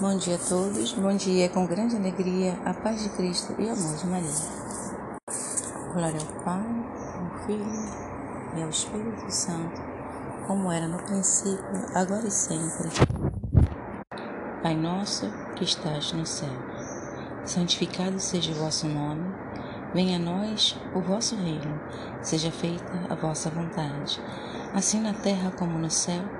Bom dia a todos, bom dia com grande alegria, a paz de Cristo e o amor de Maria. Glória ao Pai, ao Filho e ao Espírito Santo, como era no princípio, agora e sempre. Pai nosso que estás no céu, santificado seja o vosso nome, venha a nós o vosso reino, seja feita a vossa vontade, assim na terra como no céu.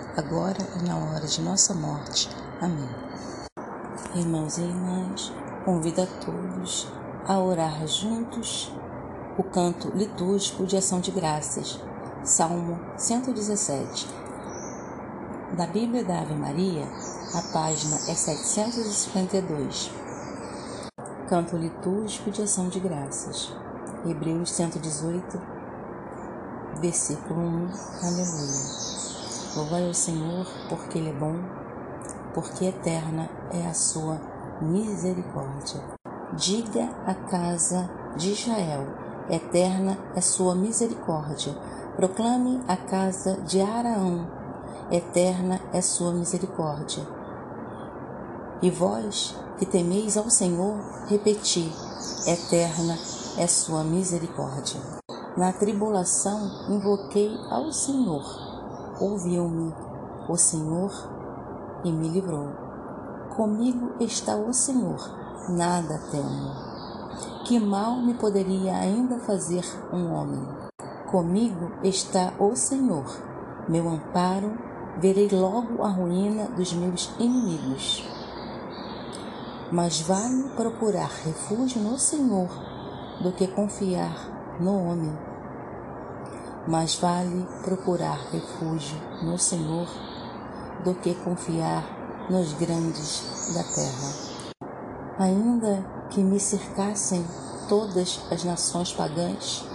agora e na hora de nossa morte. Amém. Irmãos e irmãs, convido a todos a orar juntos o canto litúrgico de ação de graças, Salmo 117. Da Bíblia da Ave Maria, a página é 752. Canto litúrgico de ação de graças, Hebreus 118, versículo 1. Aleluia. Louvai ao Senhor, porque Ele é bom, porque eterna é a sua misericórdia. Diga à casa de Israel, eterna é sua misericórdia. Proclame à casa de Araão, eterna é sua misericórdia. E vós, que temeis ao Senhor, repeti, eterna é sua misericórdia. Na tribulação invoquei ao Senhor ouviu-me o Senhor e me livrou. Comigo está o Senhor, nada temo. Que mal me poderia ainda fazer um homem? Comigo está o Senhor, meu amparo, verei logo a ruína dos meus inimigos. Mas vale procurar refúgio no Senhor do que confiar no homem mais vale procurar refúgio no Senhor do que confiar nos grandes da terra. Ainda que me cercassem todas as nações pagãs,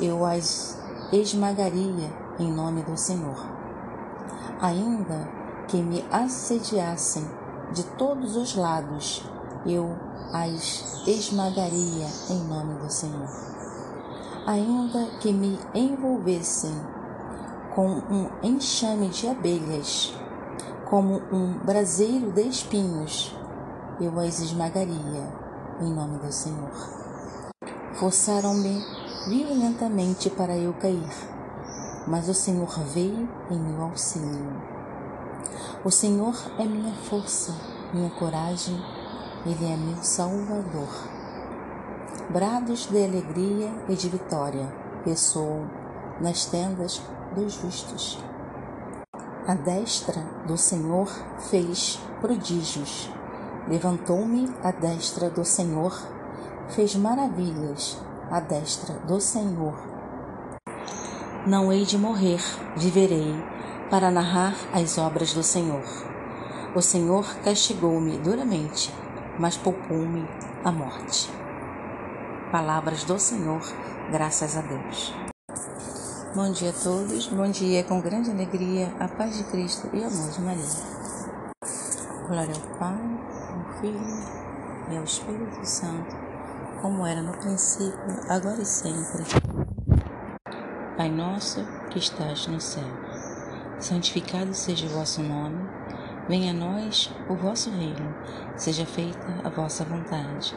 eu as esmagaria em nome do Senhor. Ainda que me assediassem de todos os lados, eu as esmagaria em nome do Senhor ainda que me envolvessem com um enxame de abelhas, como um braseiro de espinhos, eu as esmagaria em nome do Senhor. Forçaram-me violentamente para eu cair, mas o Senhor veio em meu auxílio. O Senhor é minha força, minha coragem, Ele é meu Salvador. Brados de alegria e de vitória ressoam nas tendas dos justos. A destra do Senhor fez prodígios. Levantou-me a destra do Senhor, fez maravilhas a destra do Senhor. Não hei de morrer, viverei, para narrar as obras do Senhor. O Senhor castigou-me duramente, mas poupou-me a morte. Palavras do Senhor, graças a Deus. Bom dia a todos, bom dia com grande alegria, a paz de Cristo e o amor de Maria. Glória ao Pai, ao Filho e ao Espírito Santo, como era no princípio, agora e sempre. Pai nosso que estás no céu, santificado seja o vosso nome, venha a nós o vosso reino, seja feita a vossa vontade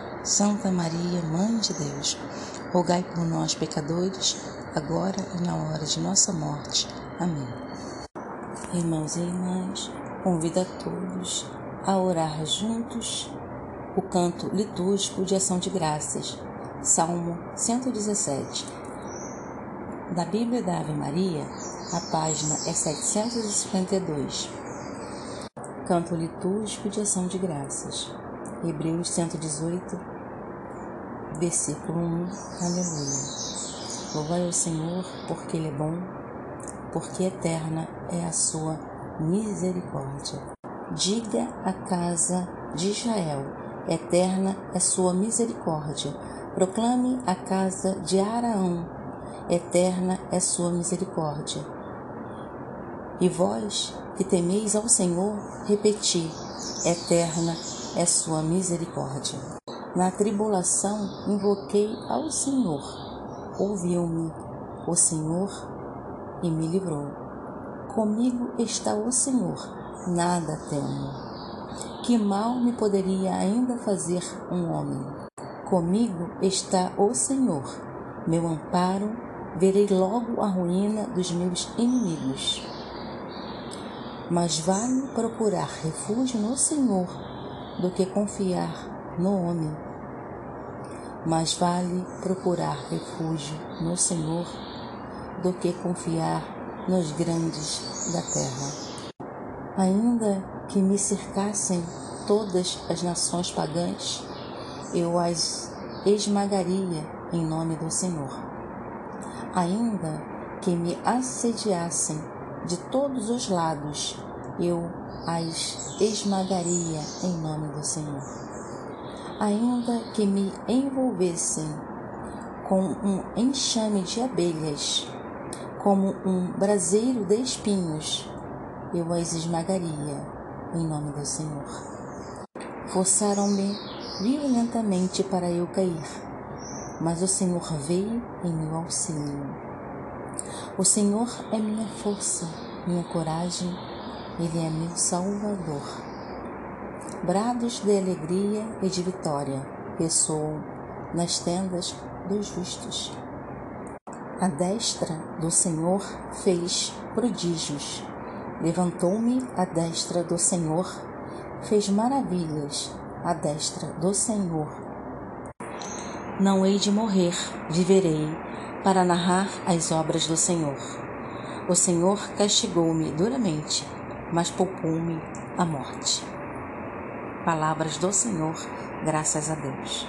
Santa Maria, Mãe de Deus, rogai por nós, pecadores, agora e na hora de nossa morte. Amém. Irmãos e irmãs, convido a todos a orar juntos o canto litúrgico de ação de graças, Salmo 117. da Bíblia da Ave Maria, a página é 752. Canto litúrgico de ação de graças. Hebreus 118, versículo 1. Aleluia. Louvai ao Senhor, porque Ele é bom, porque eterna é a sua misericórdia. Diga à casa de Israel: eterna é sua misericórdia. Proclame a casa de Araão eterna é sua misericórdia. E vós, que temeis ao Senhor, repeti: eterna é sua misericórdia. Na tribulação invoquei ao Senhor, ouviu-me o Senhor e me livrou. Comigo está o Senhor, nada temo. Que mal me poderia ainda fazer um homem? Comigo está o Senhor, meu amparo verei logo a ruína dos meus inimigos. Mas vale procurar refúgio no Senhor do que confiar no homem. Mas vale procurar refúgio no Senhor do que confiar nos grandes da terra. Ainda que me cercassem todas as nações pagãs, eu as esmagaria em nome do Senhor ainda que me assediassem de todos os lados, eu as esmagaria em nome do Senhor. Ainda que me envolvessem com um enxame de abelhas, como um braseiro de espinhos, eu as esmagaria em nome do Senhor. Forçaram-me violentamente para eu cair mas o Senhor veio em meu auxílio. O Senhor é minha força, minha coragem, Ele é meu Salvador. Brados de alegria e de vitória ressoam nas tendas dos justos. A destra do Senhor fez prodígios. Levantou-me a destra do Senhor, fez maravilhas. A destra do Senhor não hei de morrer, viverei, para narrar as obras do Senhor. O Senhor castigou-me duramente, mas poupou-me a morte. Palavras do Senhor, graças a Deus.